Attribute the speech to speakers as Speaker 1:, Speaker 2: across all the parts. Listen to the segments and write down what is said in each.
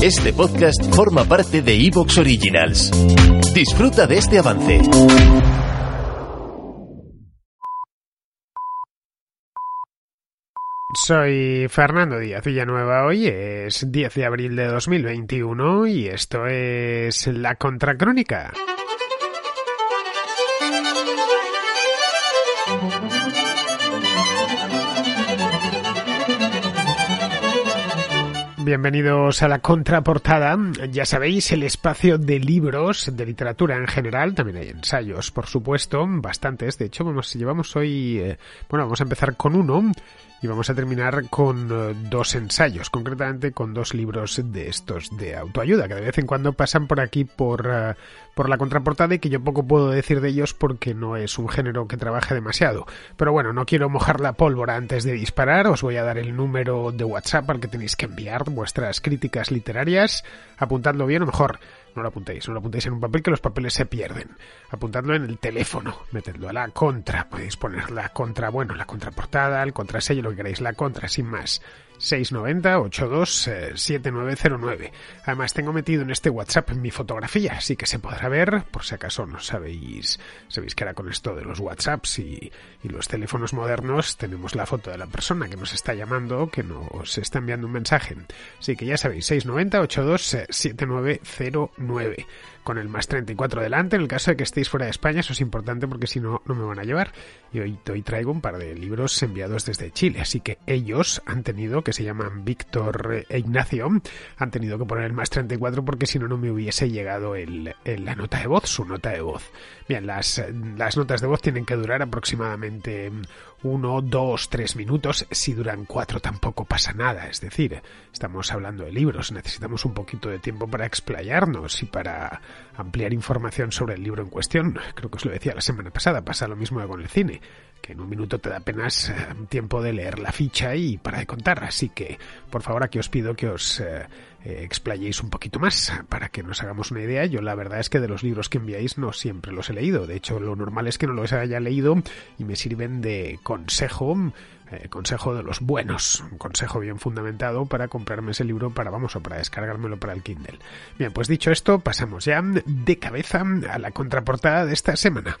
Speaker 1: Este podcast forma parte de Evox Originals. Disfruta de este avance.
Speaker 2: Soy Fernando Díaz Villanueva. Hoy es 10 de abril de 2021 y esto es La Contracrónica. Bienvenidos a la contraportada. Ya sabéis, el espacio de libros, de literatura en general, también hay ensayos, por supuesto, bastantes. De hecho, vamos, llevamos hoy, eh, bueno, vamos a empezar con uno y vamos a terminar con eh, dos ensayos, concretamente con dos libros de estos de autoayuda, que de vez en cuando pasan por aquí por, eh, por la contraportada y que yo poco puedo decir de ellos porque no es un género que trabaje demasiado. Pero bueno, no quiero mojar la pólvora antes de disparar, os voy a dar el número de WhatsApp al que tenéis que enviar vuestras críticas literarias, apuntadlo bien o mejor, no lo apuntéis, no lo apuntéis en un papel que los papeles se pierden. Apuntadlo en el teléfono, metedlo a la contra, podéis poner la contra, bueno, la contraportada, el contrasello, lo que queráis, la contra, sin más. 690-82-7909. Eh, Además, tengo metido en este WhatsApp mi fotografía, así que se podrá ver, por si acaso no sabéis, sabéis que era con esto de los WhatsApps y, y los teléfonos modernos, tenemos la foto de la persona que nos está llamando, que nos está enviando un mensaje. Así que ya sabéis, 690-82-7909 con el más 34 delante. En el caso de que estéis fuera de España, eso es importante porque si no, no me van a llevar. Y hoy, hoy traigo un par de libros enviados desde Chile. Así que ellos han tenido, que se llaman Víctor e Ignacio, han tenido que poner el más 34 porque si no, no me hubiese llegado el, el, la nota de voz, su nota de voz. Bien, las, las notas de voz tienen que durar aproximadamente uno, dos, tres minutos. Si duran cuatro tampoco pasa nada. Es decir, estamos hablando de libros, necesitamos un poquito de tiempo para explayarnos y para ampliar información sobre el libro en cuestión. Creo que os lo decía la semana pasada, pasa lo mismo con el cine, que en un minuto te da apenas eh, tiempo de leer la ficha y para de contar. Así que, por favor, aquí os pido que os eh, eh, explayéis un poquito más para que nos hagamos una idea. Yo la verdad es que de los libros que enviáis no siempre los he leído. De hecho, lo normal es que no los haya leído y me sirven de consejo eh, consejo de los buenos, un consejo bien fundamentado para comprarme ese libro para, vamos, o para descargármelo para el Kindle. Bien, pues dicho esto, pasamos ya de cabeza a la contraportada de esta semana.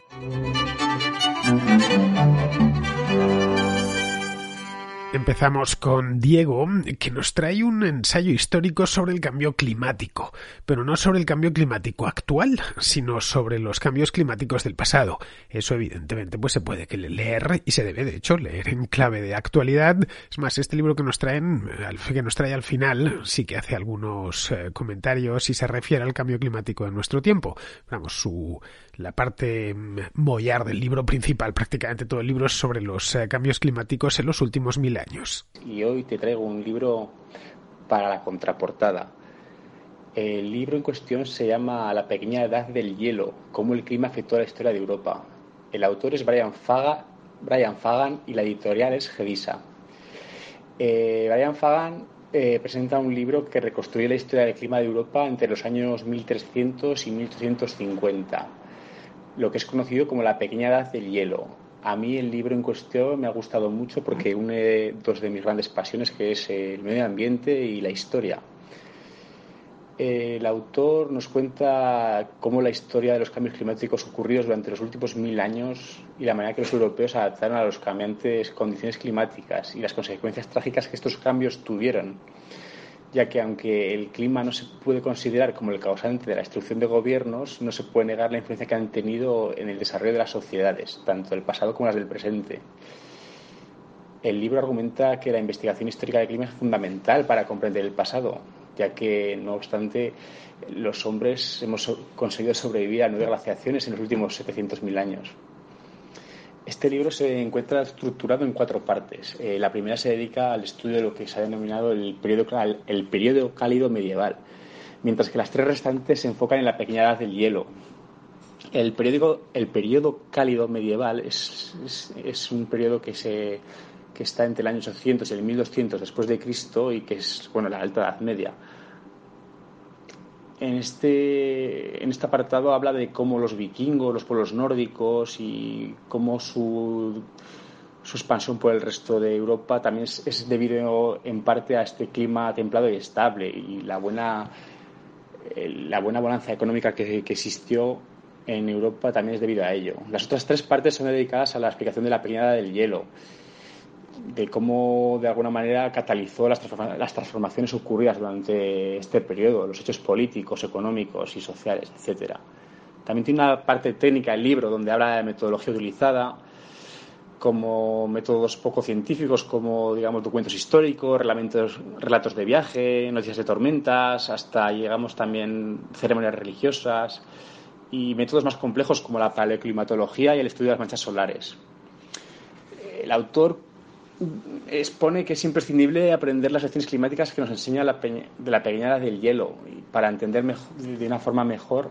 Speaker 2: Empezamos con Diego, que nos trae un ensayo histórico sobre el cambio climático, pero no sobre el cambio climático actual, sino sobre los cambios climáticos del pasado. Eso evidentemente pues se puede que leer y se debe de hecho leer en clave de actualidad. Es más, este libro que nos traen, que nos trae al final, sí que hace algunos eh, comentarios y se refiere al cambio climático de nuestro tiempo. Vamos, su la parte mollar del libro principal, prácticamente todo el libro es sobre los eh, cambios climáticos en los últimos mil
Speaker 3: Y hoy te traigo un libro para la contraportada. El libro en cuestión se llama La pequeña edad del hielo, cómo el clima afectó a la historia de Europa. El autor es Brian Fagan y la editorial es Gedisa. Eh, Brian Fagan eh, presenta un libro que reconstruye la historia del clima de Europa entre los años 1300 y 1850 lo que es conocido como la pequeña edad del hielo. A mí el libro en cuestión me ha gustado mucho porque une dos de mis grandes pasiones, que es el medio ambiente y la historia. El autor nos cuenta cómo la historia de los cambios climáticos ocurridos durante los últimos mil años y la manera que los europeos adaptaron a las cambiantes condiciones climáticas y las consecuencias trágicas que estos cambios tuvieron ya que aunque el clima no se puede considerar como el causante de la destrucción de gobiernos, no se puede negar la influencia que han tenido en el desarrollo de las sociedades, tanto del pasado como las del presente. El libro argumenta que la investigación histórica del clima es fundamental para comprender el pasado, ya que, no obstante, los hombres hemos conseguido sobrevivir a nueve glaciaciones en los últimos 700.000 años. Este libro se encuentra estructurado en cuatro partes. Eh, la primera se dedica al estudio de lo que se ha denominado el periodo, el cálido medieval, mientras que las tres restantes se enfocan en la pequeña edad del hielo. El periodo, el periodo cálido medieval es, es, es un periodo que, se, que está entre el año 800 y el 1200 después de Cristo y que es bueno, la Alta Edad Media en este, en este apartado habla de cómo los vikingos, los pueblos nórdicos y cómo su, su expansión por el resto de Europa también es, debido en parte a este clima templado y estable y la buena, la buena balanza económica que, que existió en Europa también es debido a ello. Las otras tres partes son dedicadas a la explicación de la peñada del hielo, de cómo de alguna manera catalizó las, transformaciones ocurridas durante este periodo, los hechos políticos, económicos y sociales, etcétera. También tiene una parte técnica el libro donde habla de metodología utilizada, como métodos poco científicos, como digamos documentos históricos, relatos de viaje, noticias de tormentas, hasta llegamos también ceremonias religiosas y métodos más complejos como la paleoclimatología y el estudio de las manchas solares. El autor expone que es imprescindible aprender las lecciones climáticas que nos enseña la de la pequeña del hielo para entender de una forma mejor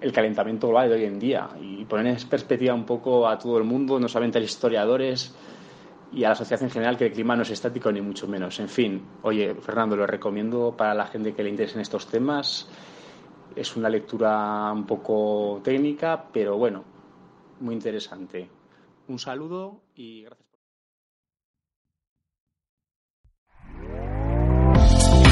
Speaker 3: el calentamiento global de hoy en día y poner en perspectiva un poco a todo el mundo, no solamente a los historiadores y a la sociedad en general, que el clima no es estático ni mucho menos. En fin, oye, Fernando, lo recomiendo para la gente que le interesen estos temas. Es una lectura un poco técnica, pero bueno, muy interesante. Un saludo y gracias.